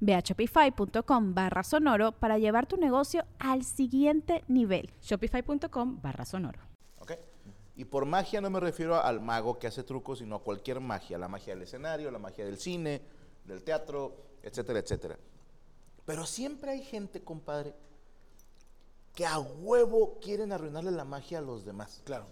Ve a shopify.com barra sonoro para llevar tu negocio al siguiente nivel. Shopify.com barra sonoro. ¿Ok? Y por magia no me refiero al mago que hace trucos, sino a cualquier magia. La magia del escenario, la magia del cine, del teatro, etcétera, etcétera. Pero siempre hay gente, compadre, que a huevo quieren arruinarle la magia a los demás. Claro.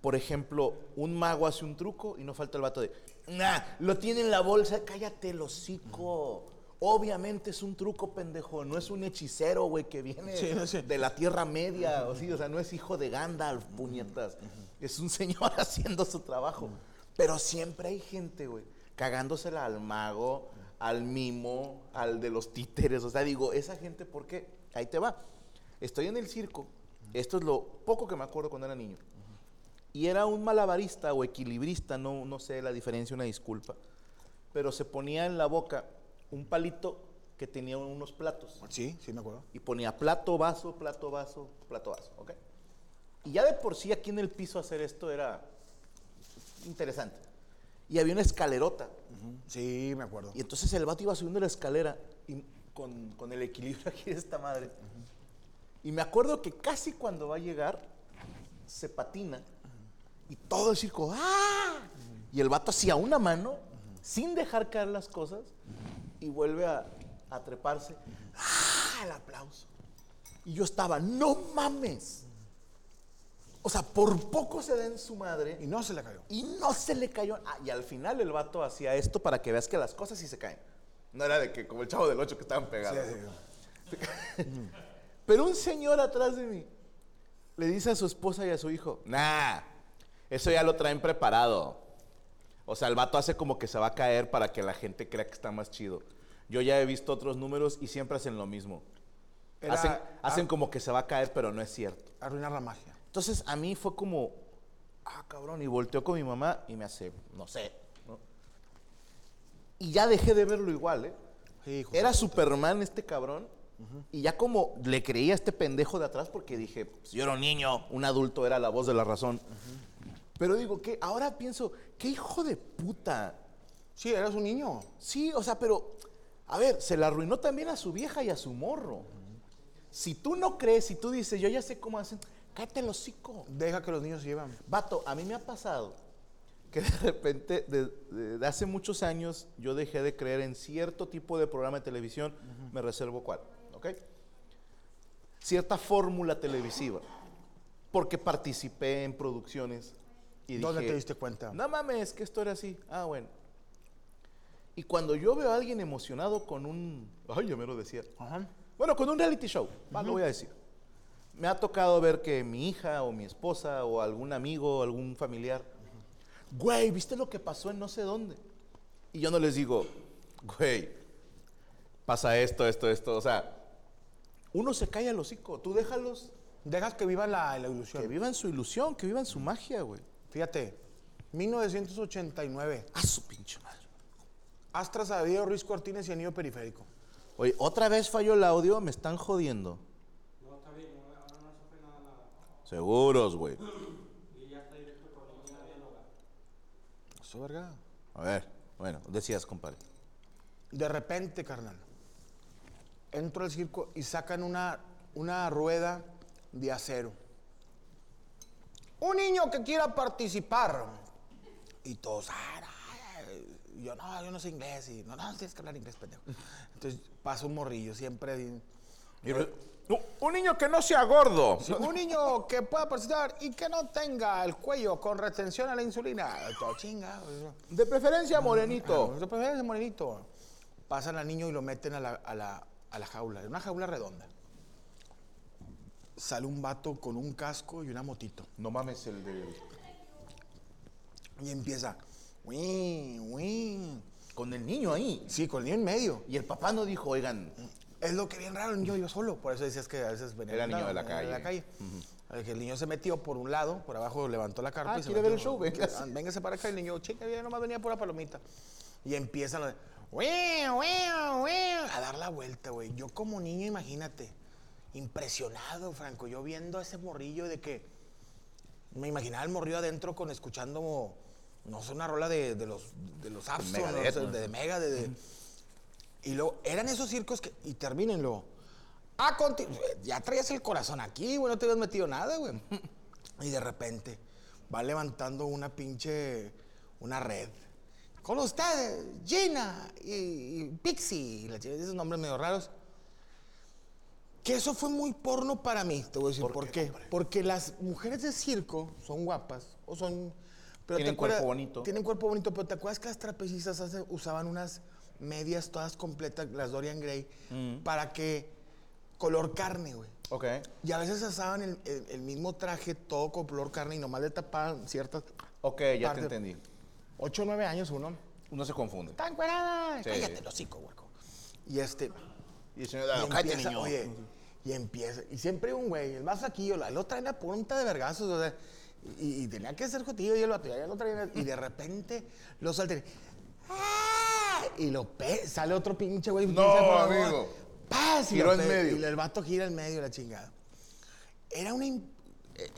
Por ejemplo, un mago hace un truco y no falta el vato de, nah, lo tiene en la bolsa, cállate el hocico. Obviamente es un truco, pendejo. No es un hechicero, güey, que viene Sí, sí. de la Tierra Media. O, sí, o sea, no es hijo de Gandalf, puñetas. Es un señor haciendo su trabajo. Pero siempre hay gente, güey, cagándosela al mago, al mimo, al de los títeres. O sea, digo, esa gente, ¿por qué? Ahí te va. Estoy en el circo. Esto es lo poco que me acuerdo cuando era niño. Y era un malabarista o equilibrista, no, no sé la diferencia, una disculpa. Pero se ponía en la boca un palito que tenía unos platos. Sí, sí me acuerdo. Y ponía plato, vaso, plato, vaso, plato, vaso. ¿Ok? Y ya de por sí aquí en el piso hacer esto era interesante. Y había una escalerota. Sí, me acuerdo. Y entonces el vato iba subiendo la escalera y con, con el equilibrio aquí de esta madre. Y me acuerdo que casi cuando va a llegar, se patina y todo el circo, ¡ah! Y el vato hacía una mano sin dejar caer las cosas y vuelve a, a treparse. ¡Ah! El aplauso. Y yo estaba, no mames. O sea, por poco se da en su madre Y no se le cayó. y no se le cayó. Ah, y al final el vato hacía esto para que veas que las cosas sí se caen. No era de que como el chavo del 8 que estaban pegados. Sí. Pero un señor atrás de mí le dice a su esposa y a su hijo, nah, eso ya lo traen preparado. O sea, el vato hace como que se va a caer para que la gente crea que está más chido. Yo ya he visto otros números y siempre hacen lo mismo. Era- hacen hacen como que se va a caer, pero no es cierto. Arruinar la magia. Entonces a mí fue como, ah, cabrón, y volteó con mi mamá y me hace, no sé, ¿no? Y ya dejé de verlo igual, ¿eh? Sí, Era. Superman este cabrón. Y ya como le creía a este pendejo de atrás porque dije, pues, yo era un niño, un adulto era la voz de la razón. Pero digo, que ahora pienso, qué hijo de puta. Sí, eras un niño. Sí, o sea, pero, a ver, se la arruinó también a su vieja y a su morro. Si tú no crees, si tú dices, yo ya sé cómo hacen, cállate el hocico. Deja que los niños se llevan. Vato, a mí me ha pasado que de repente, de, de- de hace muchos años, yo dejé de creer en cierto tipo de programa de televisión, me reservo cuál, ¿ok? Cierta fórmula televisiva, porque participé en producciones y ¿Dónde dije, te diste cuenta? No mames, que esto era así. Ah, bueno. Y cuando yo veo a alguien emocionado con un, ay, ya me lo decía, Ajá. bueno, con un reality show, va, lo voy a decir. Me ha tocado ver que mi hija o mi esposa o algún amigo o algún familiar, güey, ¿viste lo que pasó en no sé dónde? Y yo no les digo, güey, pasa esto, esto, esto. O sea, uno se calla el hocico, tú déjalos Dejas que vivan la, la ilusión. que vivan su ilusión, que vivan su magia, güey. Fíjate, 1989. A su pinche madre. Astra Sabido, Ruiz Cortines y Anillo Periférico. Oye, otra vez falló el audio, me están jodiendo. Seguros, güey. Eso, verga. A ver, bueno, decías, compadre. De repente, carnal, entro al circo y sacan una, una rueda de acero. Un niño que quiera participar. Y todos, "Ah, no", y yo no, yo no sé inglés. Y no, no, tienes que hablar inglés, pendejo. Entonces pasa un morrillo, siempre. Y, Un niño que no sea gordo. Un niño que pueda participar y que no tenga el cuello con retención a la insulina. Todo chinga. De preferencia morenito. De preferencia morenito. Pasan al niño y lo meten a la, a la, a la jaula, una jaula redonda. Sale un vato con un casco y una motito. No mames el de... Y empieza. "Uy, uy". Con el niño ahí. Sí, con el niño en medio. Y el papá no dijo, oigan, Es lo que bien raro, el niño iba solo. Por eso decías que a veces venía Era de niño de la calle. calle. Eh, que el niño se metió por un lado, por abajo levantó la carpa Ah, y se ¿quiere ver metió. el show? Véngase. Ah, Véngase para acá. El niño, chica, bien, nomás venía por la palomita. Y empiezan a, "Ué, ué, ué", a dar la vuelta, güey. Yo como niño, imagínate, impresionado, Franco. Yo viendo a ese morrillo de que me imaginaba el morrillo adentro con escuchando, no sé, una rola de, de los, de los de, de Mega, de, de- y luego, eran esos circos que, y termínenlo. A conti- ya traías el corazón aquí, güey, no te habías metido nada, güey. Y de repente va levantando una pinche, una red. Con ustedes, Gina y, y Pixie, y esos nombres medio raros. Que eso fue muy porno para mí, te voy a decir por, qué. Porque las mujeres de circo son guapas o son... Pero Tienen te acuerdas- cuerpo bonito. Tienen cuerpo bonito, pero ¿te acuerdas que las trapecistas hace- usaban unas medias todas completas, las Dorian Gray, Mm. para que color carne, güey? ok. Y a veces usaban el, el- el mismo traje, todo con color carne, y nomás le tapaban ciertas... Ok, ya te entendí. Ocho o nueve años uno. Uno se confunde. ¡Está encuerada! Sí. Cállate, el hocico, hueco. Y este... Y el señor, Y cállate, empieza, niño. oye, y empieza. Y siempre un güey, el más flaquillo, la- lo trae la punta de vergazos, o sea, y, y tenía que ser jotillo y el vato ya lo traía, y de repente lo salta y, ¡ah! y lo pe sale otro pinche güey. No, amigo. ¡paz! Y en medio. El vato gira en medio, la chingada. Era una...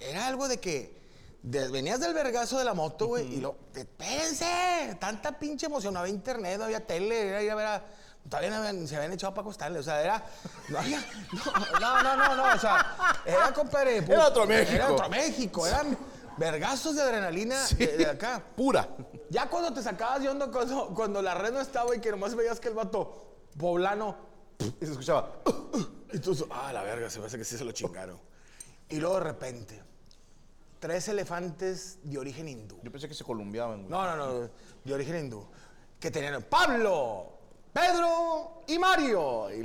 Era algo de que... de- venías del vergazo de la moto, güey, y lo... ¡Espérense! Tanta pinche emoción. No había internet, no había tele, era ir a ver a... Todavía habían- se habían echado para acostarle, o sea, era... No, había- no, no, no, no, o sea, era, compadre... Era otro México. Era otro México, eran vergazos de adrenalina de, de acá. Pura. Ya cuando te sacabas de onda, cuando, cuando la red no estaba y que nomás veías que el vato poblano Y se escuchaba. y tú, ah, la verga, se me hace que sí se lo chingaron. Y luego de repente, tres elefantes de origen hindú. Yo pensé que se columbiaban, güey. No, no, no, de origen hindú. Que tenían Pablo, Pedro y Mario. Y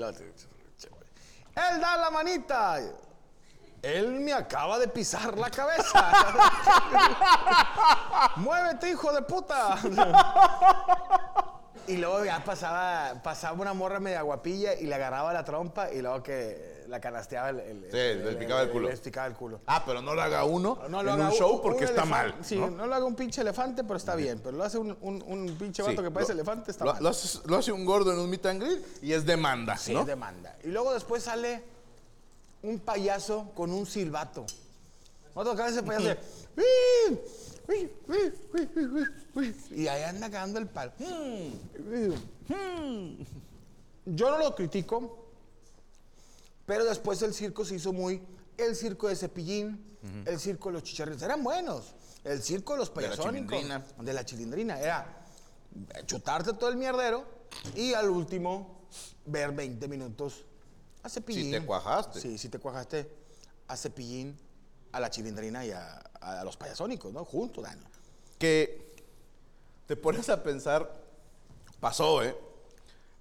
él da la manita. Él me acaba de pisar la cabeza. Muévete, hijo de puta. Y luego ya pasaba, pasaba una morra media guapilla y le agarraba la trompa y luego que la canasteaba el... el- Sí, le picaba el culo. Le picaba el culo. Ah, pero no lo haga uno No en lo un show porque un está mal. Sí, ¿no? ¿no? lo haga un pinche elefante, pero está bien. Pero lo hace un, un- un pinche vato Sí, que parece lo- elefante, está lo, mal. lo hace, lo hace un gordo en un meet and greet y es demanda, Sí, es demanda. Y luego después sale un payaso con un silbato. Otro acá ese payaso de, Y ahí anda cagando el palo. Yo no lo critico, pero después el circo se hizo muy. El circo de Cepillín, el circo de los chicharritos, eran buenos. El circo de los De la payasónicos. chilindrina. De la chilindrina. Era chutarte todo el mierdero y al último ver 20 minutos a Cepillín. Si te cuajaste. Sí, si te cuajaste a Cepillín, a la chilindrina y a, a los payasónicos, ¿no? Juntos, Dani. Que te pones a pensar, pasó, ¿eh?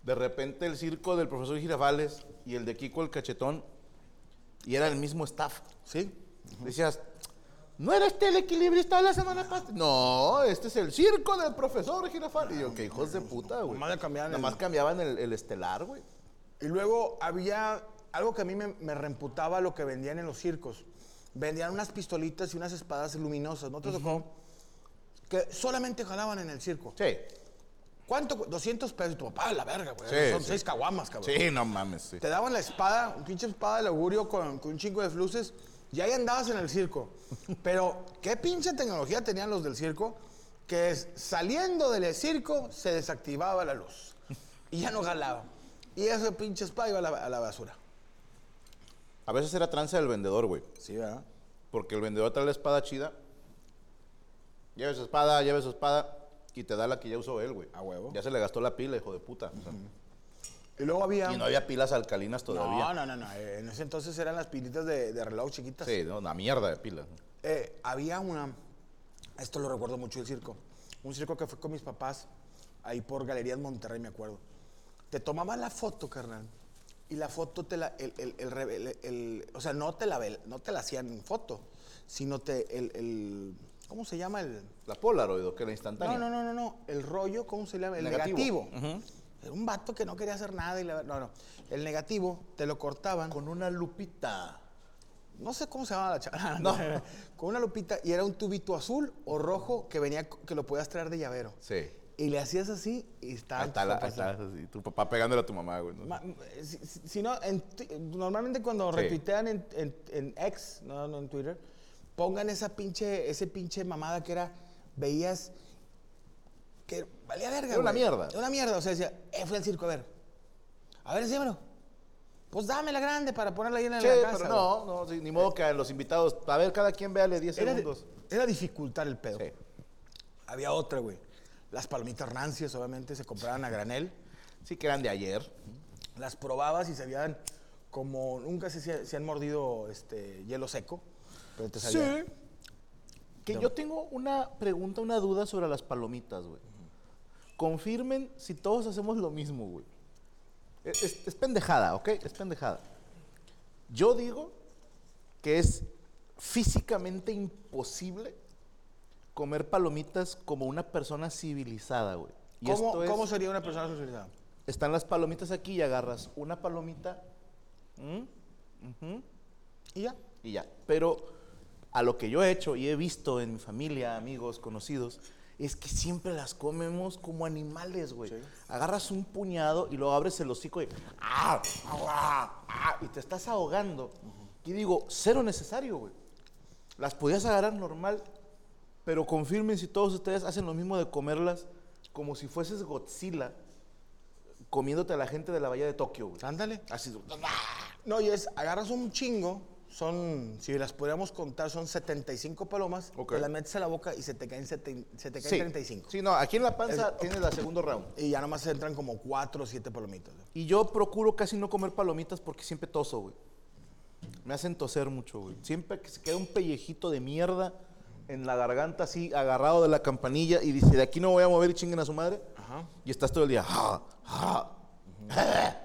De repente el circo del profesor Girafales y el de Kiko el Cachetón, y era el mismo staff. ¿Sí? Decías, ¿no era este el equilibrista de la semana pasada? No, este es el circo del profesor Girafales. Y yo, que hijos de puta, güey. Nomás cambiaban el- cambiaban el, el estelar, güey. Y luego había algo que a mí me, me reemputaba lo que vendían en los circos. Vendían unas pistolitas y unas espadas luminosas, ¿no te tocó? Que solamente jalaban en el circo. Sí. ¿Cuánto? cu- 200 pesos. Y tu papá, la verga, güey. Sí, Son sí. seis caguamas, cabrón. Sí, no mames, sí. Te daban la espada, un pinche espada del augurio con, con un chingo de fluces, y ahí andabas en el circo. Pero, ¿qué pinche tecnología tenían los del circo? Que es, saliendo del circo se desactivaba la luz. Y ya no jalaba. Y ese pinche espada iba a la, a la basura. A veces era trance del vendedor, güey. Sí, ¿verdad? Porque el vendedor trae la espada chida. Lleve su espada, lleve su espada. Y te da la que ya usó él, güey. A huevo. Ya se le gastó la pila, hijo de puta. O sea, Y luego había... Y no había pilas alcalinas todavía. No, no, no, no. En ese entonces eran las pilitas de, de reloj chiquitas. Sí, no, una mierda de pilas. Eh, había una, esto lo recuerdo mucho el circo, un circo que fue con mis papás, ahí por Galerías Monterrey, me acuerdo. Te tomaban la foto, carnal, y la foto te la, el, el- o sea, no te la, no te la hacían en foto, sino te, el- ¿cómo se llama el? La Polaroid, ¿o qué? La instantánea. No, no, no, no, no, el rollo, ¿cómo se llama? El Negativo. negativo. Era un vato que no quería hacer nada y la, no, no, el negativo te lo cortaban. Con una lupita. No sé cómo se llamaba la chava. No. Con una lupita y era un tubito azul o rojo que venía que lo podías traer de llavero. Sí. Y le hacías así y estaba. Está, la, así, tu papá pegándole a tu mamá, güey. ¿no? Ma- Si, no, en normalmente cuando Sí. retuitean en, en, en X, no, no en Twitter, pongan esa pinche, ese pinche mamada que era, veías que valía verga. Era una güey. mierda. Era una mierda. O sea, decía, eh, fui al circo, a ver. A ver, enséñamelo. Pues dame la grande para ponerla ahí en Che, la casa. pero güey. no, no, sí, ni modo que a los invitados, a ver, cada quien véale 10 Era, segundos. era dificultar el pedo. Sí. Había otra, güey. Las palomitas rancias, obviamente, se compraban a granel. Sí que eran de ayer. Las probabas y sabían como... Nunca se, se, se han mordido este, hielo seco, pero te sabía... Que yo tengo una pregunta, una duda sobre las palomitas, güey. Confirmen si todos hacemos lo mismo, güey. Es, es- es pendejada, ¿ok? Es pendejada. Yo digo que es físicamente imposible comer palomitas como una persona civilizada, güey. Y ¿Cómo, esto es- cómo sería una persona socializada? Están las palomitas aquí y agarras una palomita ¿m? Ujú, Y ya. y ya. Pero a lo que yo he hecho y he visto en mi familia, amigos, conocidos, es que siempre las comemos como animales, güey. Agarras un puñado y luego abres el hocico y, ¡ah! ¡ah! ¡ah! y te estás ahogando. Y digo, cero necesario, güey. Las podías agarrar normal, pero confirmen si todos ustedes hacen lo mismo de comerlas como si fueses Godzilla comiéndote a la gente de la bahía de Tokio, güey. Ándale. Así. No, y es, agarras un chingo, son, si las pudiéramos contar, son 75 palomas, Ok. te las metes a la boca y se te caen, seten- se te caen Sí. 35. Sí, no, aquí en la panza tienes la segundo round. Y ya nomás entran como 4 o 7 palomitas. Y yo procuro casi no comer palomitas porque siempre toso, güey. Me hacen toser mucho, güey. Siempre que se queda un pellejito de mierda en la garganta así agarrado de la campanilla y dice, de aquí no voy a mover y chinguen a su madre. Ajá. Y estás todo el día, "Ja, ja".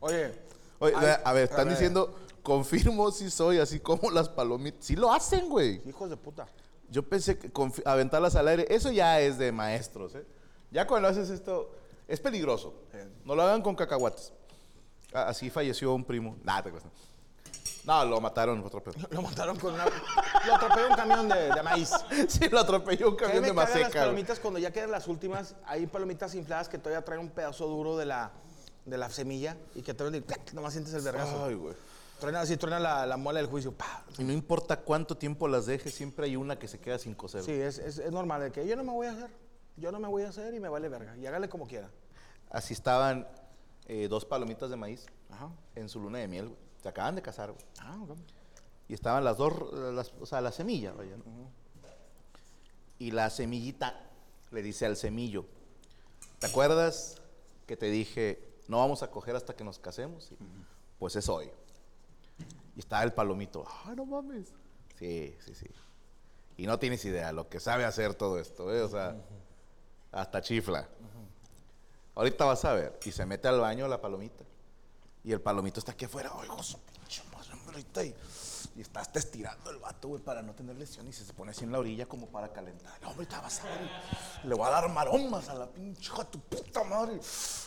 Oye, Oye, Ay, a ver, están a ver. diciendo, confirmo si soy así como las palomitas. Sí lo hacen, güey. hijos de puta. Yo pensé que aventarlas al aire, eso ya es de maestros, ¿eh? Ya cuando haces esto, es peligroso. No lo hagan con cacahuates. Así falleció un primo. Nada, te cuesta. No, lo mataron otro pedo. Lo mataron con una... Lo atropelló un camión de, de maíz. Sí, lo atropelló un ¿Qué camión me de las maseca. güey. palomitas cuando ya quedan las últimas? Hay palomitas infladas que todavía traen un pedazo duro de la, de la semilla y que todavía nomás sientes el vergazo. Ay, güey. Truena así, truena la, la muela del juicio. Y no importa cuánto tiempo las dejes, siempre hay una que se queda sin coser. Sí, es, es, es normal. De que yo no me voy a hacer. Yo no me voy a hacer y me vale verga. Y hágale como quiera. Así estaban eh, dos palomitas de maíz Ajá. en su luna de miel, güey. Se acaban de casar, güey. Ah, ok. Y estaban las dos, las- o sea, la semilla, vaya, ¿no? Y la semillita le dice al semillo, ¿te acuerdas que te dije, no vamos a coger hasta que nos casemos? Pues es hoy. Y estaba el palomito, ¡ah, no mames! Sí, sí, sí. Y no tienes idea lo que sabe hacer todo esto, ¿eh? O sea, hasta chifla. Ahorita vas a ver. Y se mete al baño la palomita. Y el palomito está aquí afuera. Oigo, su pinche madre, hombre, ahorita", Y, y está hasta estirando el vato, güey, para no tener lesión. Y se pone así en la orilla como para calentar. No, ahorita vas a ver. Le voy a dar maromas a la pinche de tu puta madre.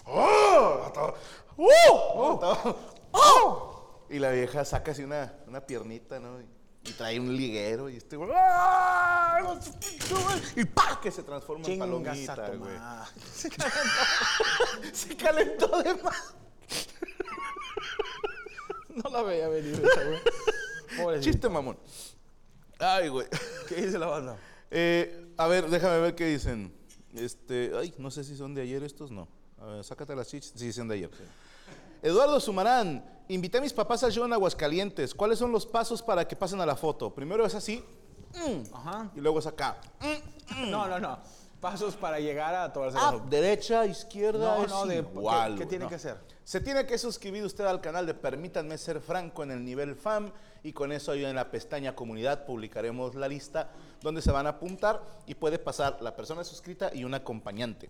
¡Oh! Hasta- ¡Uh! Hasta- ¡Oh! Y la vieja saca así una, una piernita, ¿no? Y, y trae un liguero. Y este, güey. ¡ah! Y ¡pa! Que se transforma en palomita, güey. madre. Se calentó de más. No la veía venir esa, güey. Pobrecito. Chiste, mamón. Ay, güey. ¿Qué dice la banda? Eh, a ver, déjame ver qué dicen. Este, ay, no sé si son de ayer estos, no. A ver, sácate las chichis. Sí, son de ayer. Eduardo Sumarán, invité a mis papás al show en Aguascalientes. ¿Cuáles son los pasos para que pasen a la foto? Primero es así, mm, Ajá. y luego es acá. No, no, no. pasos para llegar a todas Ah, derecha, izquierda, No, es no, de- igual. ¿qué- tiene no. que hacer? Se tiene que suscribir usted al canal de Permítanme Ser Franco en el nivel FAM y con eso ahí en la pestaña Comunidad publicaremos la lista donde se van a apuntar y puede pasar la persona suscrita y un acompañante.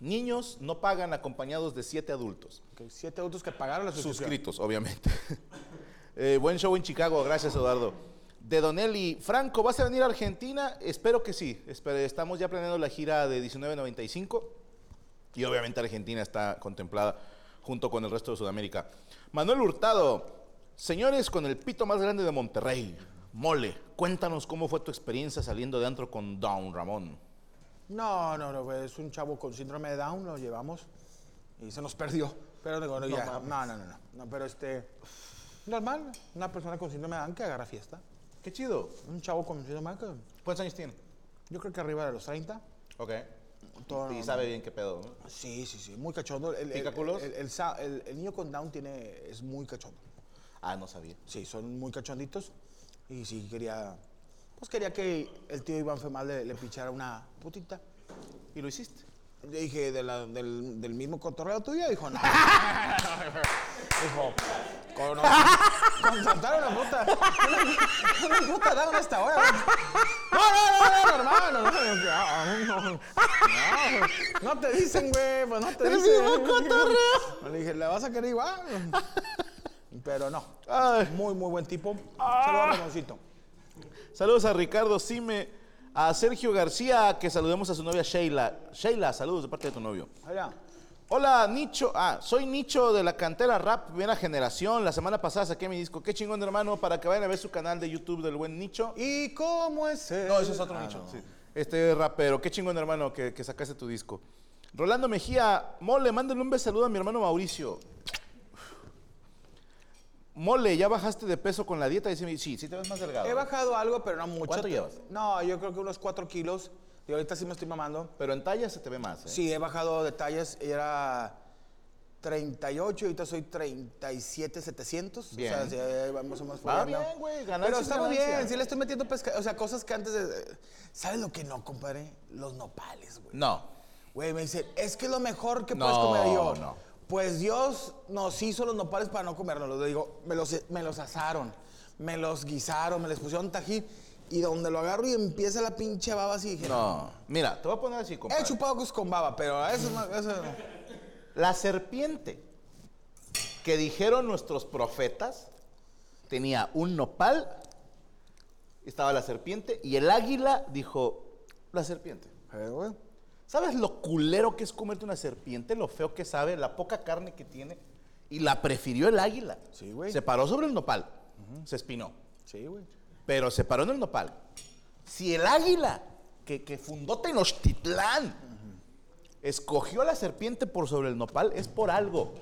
Niños no pagan acompañados de siete adultos. Siete adultos que pagaron la suscripción. Suscritos, obviamente. Eh, buen show en Chicago, gracias Eduardo. De Donelli, Franco, ¿vas a venir a Argentina? Espero que sí. Estamos ya planeando la gira de 1995 y obviamente Argentina está contemplada junto con el resto de Sudamérica. Manuel Hurtado, señores con el pito más grande de Monterrey, Mole, cuéntanos cómo fue tu experiencia saliendo de antro con Down, Ramón. No, no, no, pues, es un chavo con síndrome de Down, lo llevamos y se nos perdió. Pero digo, no, ya, no, no, no, no, no, pero este, normal, una persona con síndrome de Down que agarra fiesta. Qué chido. Un chavo con síndrome de Down que ¿Cuántos años tiene? yo creo que arriba de los 30. Ok. Todo y normal. sabe bien qué pedo, ¿no? Sí, sí, sí, muy cachondo. El, el- el- el niño con Down tiene, es muy cachondo. Ah, no sabía. Sí, son muy cachonditos. Y sí, quería, pues quería que el tío Iván Femal le, le pichara una putita. ¿Y lo hiciste? Le dije, ¿de la- del, del mismo cotorreo tuyo? Dijo, no. Dijo, con, contratar una puta. Una, una puta, dame esta hora. güey. No, no, no, no, hermano. No, yo, ah, no, no, no te dicen, güey, pues no te El dicen. mismo cotorreo. Le dije, ¿le vas a querer igual? Pero no. Ay. Muy, muy buen tipo. Saludos a Ramoncito. Saludos a Ricardo Sime, a Sergio García, que saludemos a su novia Sheila. Sheila, saludos de parte de tu novio. Allá. Hola, Nicho. Ah, soy Nicho de la cantera rap, primera generación. La semana pasada saqué mi disco. Qué chingón, hermano, para que vayan a ver su canal de YouTube del buen Nicho. ¿Y cómo es él? No, ese es otro Ah, Nicho. no. sí. Este rapero, qué chingón, hermano, que, que sacaste tu disco. Rolando Mejía, Mole, mándale un beso saludo a mi hermano Mauricio. Mole, ¿ya bajaste de peso con la dieta? Dice, sí, sí te ves más delgado. He bajado algo, pero no mucho. ¿Cuánto llevas? No, yo creo que unos 4 kilos. Y ahorita sí me estoy mamando. Pero en talla se te ve más, ¿eh? Sí, he bajado detalles. Era 38, ahorita soy 37, 700. Bien. O sea, sí, vamos a más Va bien, güey, Pero es está muy bien, sí le estoy metiendo pesca, o sea, cosas que antes de... ¿Sabes lo que no, compadre? Los nopales, güey. No. Güey, me dicen, es que es lo mejor que No, puedes comer yo. no. Pues Dios nos hizo los nopales para no comernos. Le digo, me los, me los asaron, me los guisaron, me les pusieron tajín. Y donde lo agarro y empieza la pinche baba así, dije, No. Mira, te voy a poner así, compadre. he chupado cosas con baba, pero eso no, eso no. La serpiente que dijeron nuestros profetas tenía un nopal, estaba la serpiente, y el águila dijo, la serpiente. Eh, güey. ¿Sabes lo culero que es comerte una serpiente? Lo feo que sabe, la poca carne que tiene. Y la prefirió el águila. Sí, güey. Se paró sobre el nopal. Se espinó. Sí, güey. Pero se paró en el nopal. Si el águila que, que fundó Tenochtitlán escogió a la serpiente por sobre el nopal, es por algo.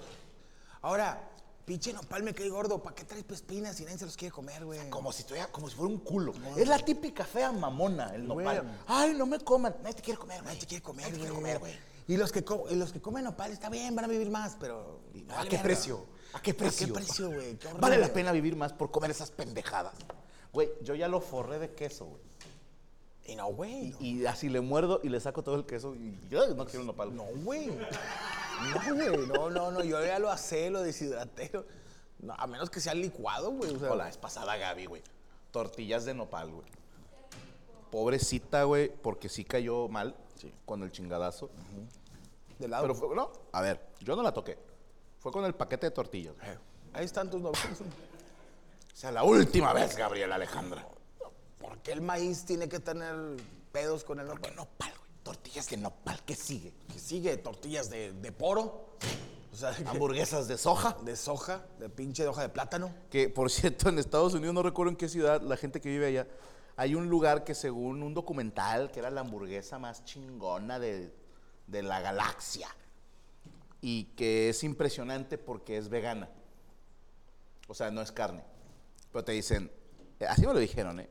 Ahora, pinche nopal me cae gordo. ¿Para qué traes espinas si nadie se los quiere comer, güey? Como si, tuviera- como si fuera un culo. Es la típica fea mamona, el Güey. nopal. Ay, no me coman. Nadie te quiere comer, güey. Nadie te quiere comer, Nadie te quiere comer, güey. Y los que, y los que comen nopal está bien, van a vivir más, pero... ¿A qué precio? ¿A qué precio? ¿A qué precio, güey? Vale la pena vivir más por comer esas pendejadas. Güey, yo ya lo forré de queso, güey. Y no, güey. no. Y así le muerdo y le saco todo el queso y yo no quiero un nopal. No, güey. No, güey. No, no, no. Yo ya lo hacé, lo deshidraté. No, a menos que sea licuado, güey. O sea, la vez pasada Gaby, güey. Tortillas de nopal, güey. Pobrecita, güey, porque sí cayó mal con el chingadazo. de lado. Pero fue, no, a ver, yo no la toqué. Fue con el paquete de tortillas. Eh, Ahí están tus novios. O sea, la última vez, Gabriela Alejandra. ¿Por qué el maíz tiene que tener pedos con el nopal? Nopal, güey. Tortillas de nopal, ¿qué sigue? Que sigue tortillas de, de poro. O sea, Hamburguesas de soja. de soja, de pinche de hoja de plátano. Que, por cierto, en Estados Unidos, no recuerdo en qué ciudad, la gente que vive allá, hay un lugar que según un documental, que era la hamburguesa más chingona de, de la galaxia. Y que es impresionante porque es vegana. O sea, no es carne. Pero te dicen, eh, así me lo dijeron, ¿eh?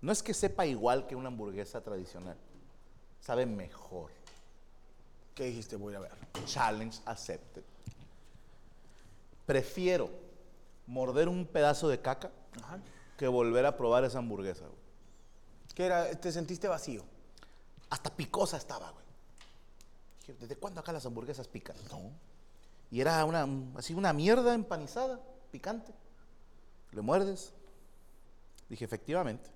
No es que sepa igual que una hamburguesa tradicional. Sabe mejor. ¿Qué dijiste? Voy a ver. Challenge accepted. Prefiero morder un pedazo de caca Ajá. que volver a probar esa hamburguesa. güey. ¿Qué era? ¿Te sentiste vacío? Hasta picosa estaba, güey. Dije, ¿desde cuándo acá las hamburguesas pican? No. Y era una, así una mierda empanizada, picante. Le muerdes. Dije, efectivamente.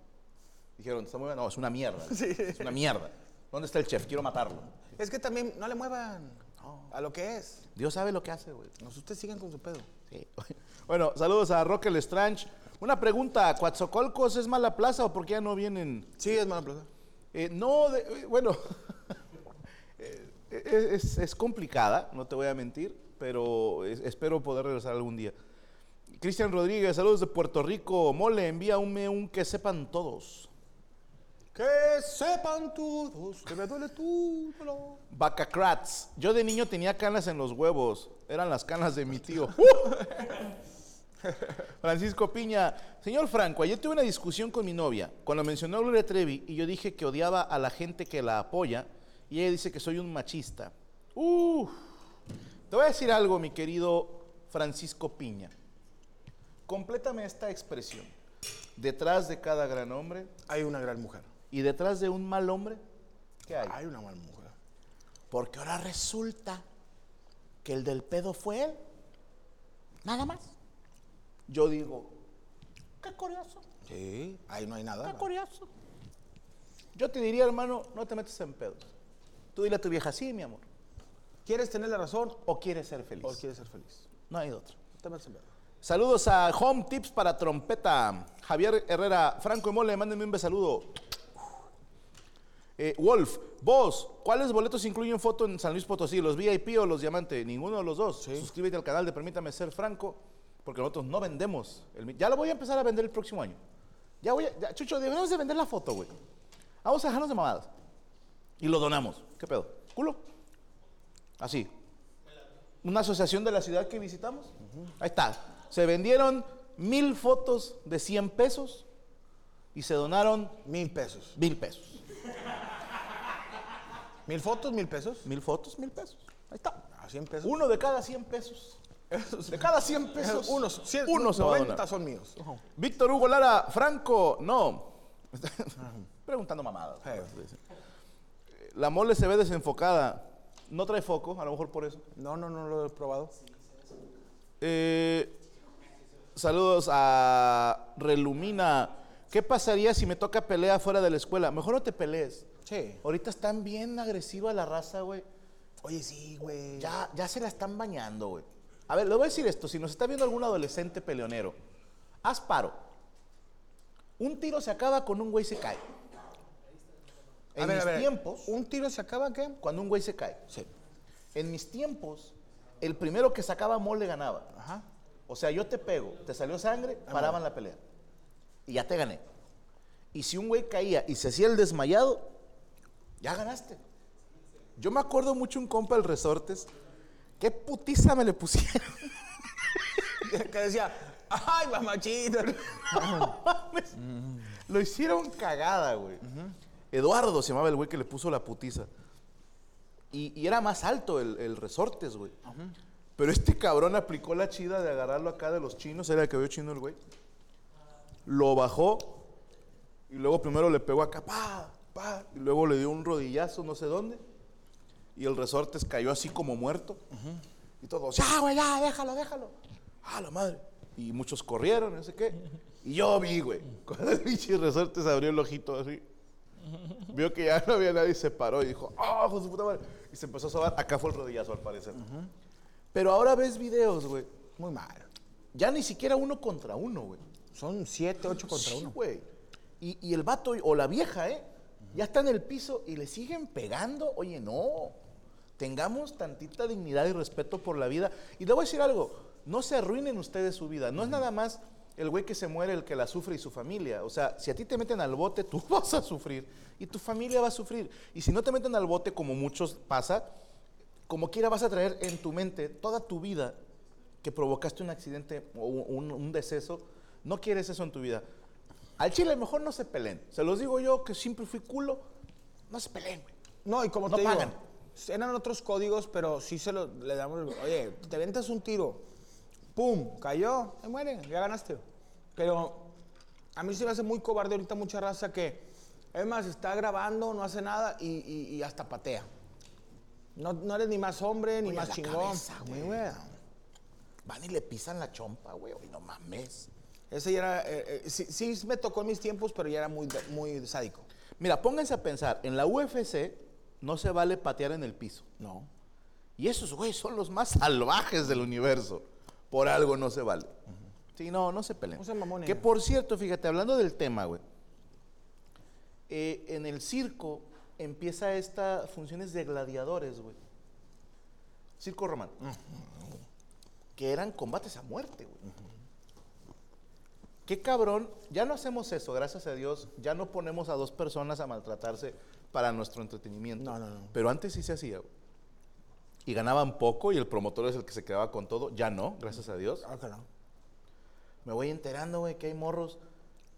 Dijeron, está muy bien. No, es una mierda. Es una mierda. ¿Dónde está el chef? Quiero matarlo. Es que también no le muevan a lo que es. Dios sabe lo que hace, güey. Nos ustedes sigan con su pedo. Sí. Bueno, saludos a Roque Lestrange. Una pregunta, ¿Coatzacoalcos es mala plaza o por qué ya no vienen? Sí, es mala plaza. Eh, no, de- eh, bueno, eh, es, es complicada, no te voy a mentir, pero es- espero poder regresar algún día. Cristian Rodríguez, saludos de Puerto Rico. Mole, envía un, un que sepan todos. Que sepan todos que me duele tu dolor. Bacacrats, yo de niño tenía canas en los huevos, eran las canas de mi tío. Francisco Piña, señor Franco, ayer tuve una discusión con mi novia cuando mencionó a Gloria Trevi y yo dije que odiaba a la gente que la apoya y ella dice que soy un machista. Uf. Te voy a decir algo, mi querido Francisco Piña. Complétame esta expresión. Detrás de cada gran hombre Hay una gran mujer. Y detrás de un mal hombre, ¿qué hay? Hay una gran mujer. Porque ahora resulta que el del pedo fue él. Nada más. Yo digo, qué curioso, Sí, ahí no hay nada. qué curioso. Yo te diría, hermano, no te metas en pedos. Tú dile a tu vieja, sí, mi amor. ¿Quieres tener la razón O quieres ser feliz. o quieres ser feliz? No hay otra. No te metas en pedo. Saludos a Home Tips para trompeta. Javier Herrera, Franco y Mole, mándenme un besaludo. Eh, Wolf, vos, ¿cuáles boletos incluyen foto en San Luis Potosí? ¿Los VIP o los diamante? Ninguno de los dos. Suscríbete al canal de Permítame Ser Franco, porque nosotros no vendemos. el ya lo voy a empezar a vender el próximo año. Ya voy a, ya, Chucho, debemos de vender la foto, güey. Vamos a dejarnos de mamadas. Y lo donamos. ¿Qué pedo? ¿Culo? Así. Una asociación de la ciudad que visitamos. Ahí está. Se vendieron mil fotos de 100 pesos y se donaron Mil pesos. mil pesos. Mil fotos, mil pesos. Mil fotos, mil pesos. Ahí está. A 100 pesos. Uno de cada 100 pesos. De cada 100 pesos. Unos, cien, uno se va a 90 donar. son míos. Víctor Hugo Lara, Franco, no. Preguntando mamadas. La mole se ve desenfocada. No trae foco, a lo mejor por eso. No, no, no lo he probado. Eh, saludos a Relumina. ¿Qué pasaría si me toca pelea fuera de la escuela? Mejor no te pelees. Sí. Ahorita están bien agresiva la raza, güey. Oye, sí, güey. Ya, ya se la están bañando, güey. A ver, le voy a decir esto. Si nos está viendo algún adolescente peleonero, haz paro. Un tiro se acaba con un güey se cae. En ver, mis ver. tiempos, ¿Un tiro se acaba qué? cuando un güey se cae. Sí. En mis tiempos, el primero que sacaba mole ganaba. Ajá. O sea, yo te pego, te salió sangre, paraban la pelea. Y ya te gané. Y si un güey caía y se hacía el desmayado, ya ganaste. Yo me acuerdo mucho un compa del Resortes, qué putiza me le pusieron. que decía, ay, mamachito. No mames. Lo hicieron cagada, güey. Eduardo se llamaba el güey que le puso la putiza. Y, y era más alto el, el Resortes, güey. Pero este cabrón aplicó la chida de agarrarlo acá de los chinos, era el que vio chino el güey. Lo bajó y luego primero le pegó acá, pa, pa, y luego le dio un rodillazo no sé dónde. Y el Resortes cayó así como muerto. Y todos, ya, güey, ya, déjalo, déjalo. Ah, la madre. Y muchos corrieron, no sé qué. Y yo vi, güey. Cuando el pinche Resortes abrió el ojito así. Vio que ya no había nadie y se paró y dijo, ¡ah, de su puta madre! Y se empezó a sobar. Acá fue el rodillazo, al parecer. Pero ahora ves videos, güey. Muy mal. Ya ni siquiera uno contra uno, güey. Son siete, ocho contra Sí, uno. güey. Y, y el vato o la vieja, ¿eh? Ya está en el piso y le siguen pegando. Oye, no. Tengamos tantita dignidad y respeto por la vida. Y le voy a decir algo. No se arruinen ustedes su vida. No es nada más el güey que se muere el que la sufre y su familia. O sea, si a ti te meten al bote, tú vas a sufrir y tu familia va a sufrir. Y si no te meten al bote, como muchos pasa, como quiera vas a traer en tu mente toda tu vida que provocaste un accidente o un, un deceso. No quieres eso en tu vida. Al chile mejor no se peleen. Se los digo yo que siempre fui culo. No se peleen, güey. No, y como No te pagan. digo, eran otros códigos, pero sí se lo le damos. Oye, te ventas un tiro, pum, cayó, se muere, ya ganaste. Pero a mí se me hace muy cobarde ahorita mucha raza que Es más, está grabando, no hace nada y, y- y hasta patea. No, no eres ni más hombre, ni Oye, más la chingón. cabeza, güey. Van y le pisan la chompa, güey. No mames. Ese ya era, eh, eh, sí, sí me tocó en mis tiempos, pero ya era muy, muy sádico. Mira, pónganse a pensar, en la UFC no se vale patear en el piso. No. Y esos, güey, son los más salvajes del universo. Por algo no se vale. Sí, no, no se peleen. No mamones. Que por cierto, fíjate, hablando del tema, güey. eh, en el circo empieza esta funciones de gladiadores, güey. Circo romano. Que eran combates a muerte, güey. Qué cabrón, ya no hacemos eso, gracias a Dios, ya no ponemos a dos personas a maltratarse para nuestro entretenimiento. No, no, no. Pero antes sí se hacía. Y ganaban poco y el promotor es el que se quedaba con todo. Ya no, gracias a Dios. Claro que no. Me voy enterando, güey, que hay morros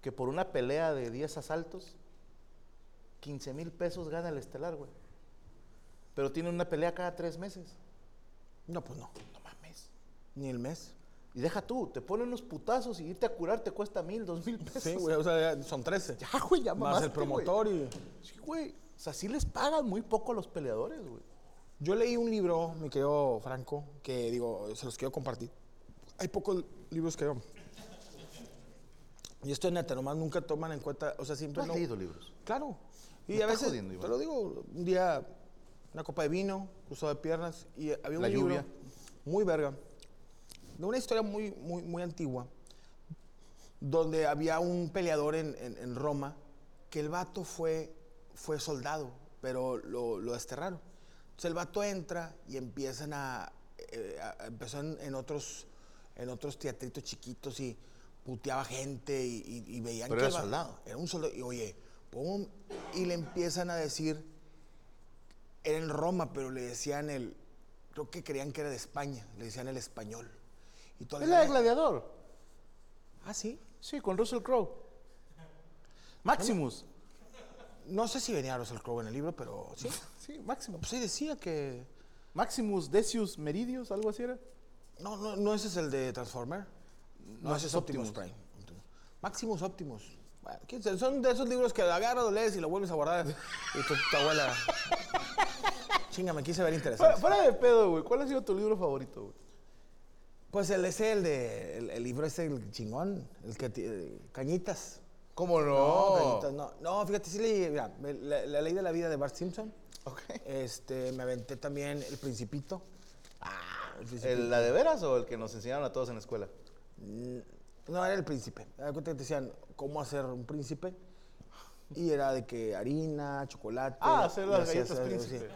que por una pelea de 10 asaltos, 15 mil pesos gana el estelar, güey. Pero tienen una pelea cada tres meses. No, pues no. No mames. Ni el mes. Y deja tú, te ponen unos putazos y irte a curar te cuesta mil, dos mil pesos. Sí, güey, o sea, son 13. Ya, güey, ya Más mamaste, el promotor y... Sí, güey. O sea, sí les pagan muy poco a los peleadores, güey. Yo leí un libro, mi querido Franco, que digo, se los quiero compartir. Hay pocos libros que... Y esto es neta, nomás nunca toman en cuenta, o sea, ¿Tú siempre has no- leído libros? Claro. Me Y a veces, jodiendo, te lo digo, un día, una copa de vino, cruzado de piernas, y había un La libro lluvia. muy verga, de una historia muy, muy, muy antigua, donde había un peleador en, en- en Roma, que el vato fue, fue soldado, pero lo, lo desterraron. Entonces el vato entra y empiezan a, eh, a- empezó en, en otros, en otros teatritos chiquitos y puteaba gente y, y- y veían Pero que era el soldado. Era un soldado. Y oye, pum, y le empiezan a decir, era en Roma, pero le decían el, creo que creían que era de España, le decían el español. Y Es la de Gladiador. ah, sí. Sí, con Russell Crowe. Maximus. No sé si venía Russell Crowe en el libro, pero sí. Sí, Maximus. Pues sí decía que... Maximus Decius Meridius, algo así era. No, no, no ese es el de Transformer. No, No, ese es Optimus, Optimus. Prime. Maximus Optimus. Bueno, son de esos libros que agarras, lo lees y lo vuelves a guardar. Y tu, tu abuela... Chinga, me quise ver Fuera, interesante. fuera de pedo, güey. ¿Cuál ha sido tu libro favorito, güey? Pues el ese, el de... El, el libro ese, el chingón. El que... ti- Cañitas. ¿Cómo No, no? Cañitas, no. No, fíjate, sí leí... Mira, la, la ley de la vida de Bart Simpson. Ok. Este, me aventé también El Principito. Ah, El Principito. ¿El, ¿La de veras o el que nos enseñaron a todos en la escuela? No, era el príncipe. Te decían cómo hacer un príncipe. Y era de que harina, chocolate. Ah, hacer las galletas algo príncipe.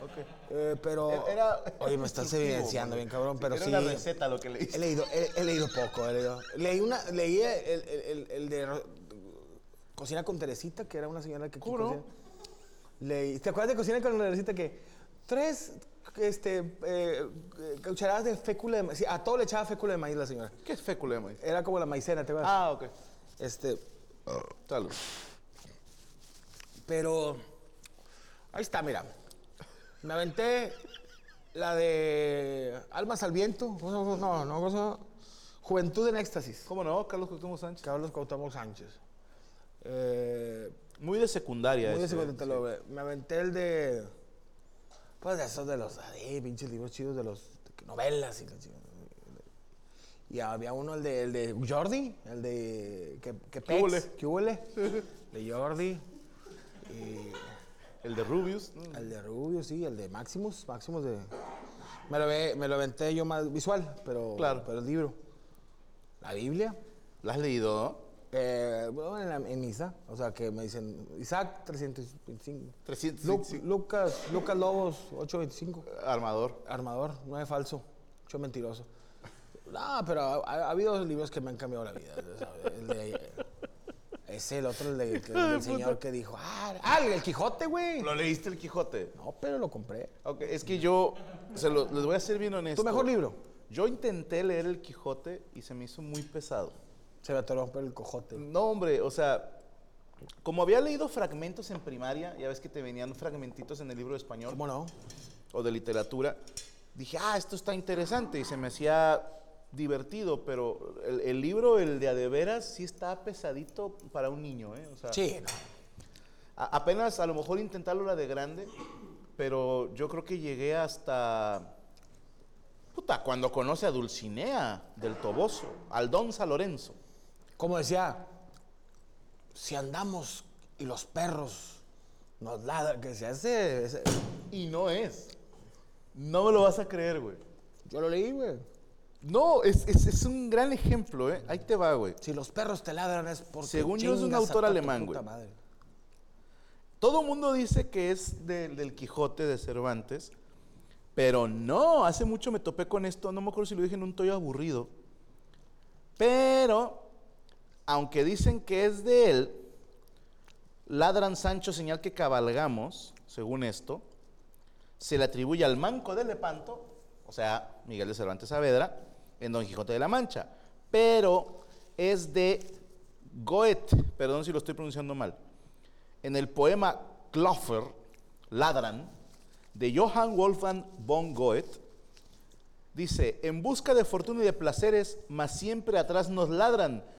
Eh, pero. Era- Oye, me estás evidenciando bien, cabrón, pero Era sí. una receta lo que le He leído, he, he leído poco. He leído. Leí, una, leí el, el- el- el de Cocina con Teresita, que era una señora que. ¿Cómo no? Leí, ¿Te acuerdas de Cocina con Teresita que tres este, eh, cucharadas de fécula de maíz? Sí, a todo le echaba fécula de maíz la señora. ¿Qué es fécula de maíz? Era como la maicena, ¿te acuerdas? Ah, ok. Este, Salud. Pero ahí está, mira. Me aventé la de Almas al Viento. No, no, no, cosa- Juventud en Éxtasis. ¿Cómo no? Carlos Cuauhtémoc Sánchez. Carlos Cuauhtémoc Sánchez. Eh, Muy de secundaria. muy de ese, segundo te sí. lo ve. Me aventé el de. Pues de esos de los. Ay, pinches libros chidos de los. de novelas y. Y había uno, el de, el de Jordi, el de. Que, que ¿Qué huele? ¿Qué huele? De Jordi. El de Rubius. El de Rubio, sí, el de Maximus. Maximus de. Me lo, ve- me lo aventé yo más visual, pero. Claro. Pero el libro. La Biblia. ¿La has leído? Eh, bueno, en, la- en misa. O sea, que me dicen. Isaac 325. 325. Lu- Lucas, Lucas Lobos 825. Armador. Armador, no es falso. Yo mentiroso. No, pero ha, ha habido libros que me han cambiado la vida. ¿sabes? El de. Es el otro, el, de- el del señor que dijo. Ah, ah, el Quijote, güey. ¿Lo leíste el Quijote? No, pero lo compré. Ok, es que yo, se lo- les voy a ser bien honesto. ¿Tu mejor libro? Yo intenté leer el Quijote y se me hizo muy pesado. Se me atoró por el cojote. No, hombre, o sea, como había leído fragmentos en primaria, ya ves que te venían fragmentitos en el libro de español ¿Cómo no? o de literatura, dije, ah, esto está interesante y se me hacía divertido, pero el, el libro, el de a de veras, sí está pesadito para un niño, ¿eh? O sea, Sí. A- apenas a lo mejor intentarlo la de grande, pero yo creo que llegué hasta... Puta, cuando conoce a Dulcinea del Toboso, al Don San Lorenzo. Como decía, si andamos y los perros nos ladran, que se hace... ese- Y no es. No me lo vas a creer, güey. Yo lo leí, güey. No, es, es- es un gran ejemplo, ¿eh? Ahí te va, güey. Si los perros te ladran es porque Según yo, es un autor alemán, güey. madre. Todo mundo dice que es del- del Quijote de Cervantes, pero no, hace mucho me topé con esto, no me acuerdo si lo dije en un toyo aburrido, pero aunque dicen que es de él, ladran Sancho señal que cabalgamos, según esto, se le atribuye al manco de Lepanto, o sea, Miguel de Cervantes Saavedra, en Don Quijote de la Mancha, pero es de Goethe, perdón si lo estoy pronunciando mal, en el poema Kloffer, Ladran, de Johann Wolfgang von Goethe, dice, en busca de fortuna y de placeres, mas siempre atrás nos ladran,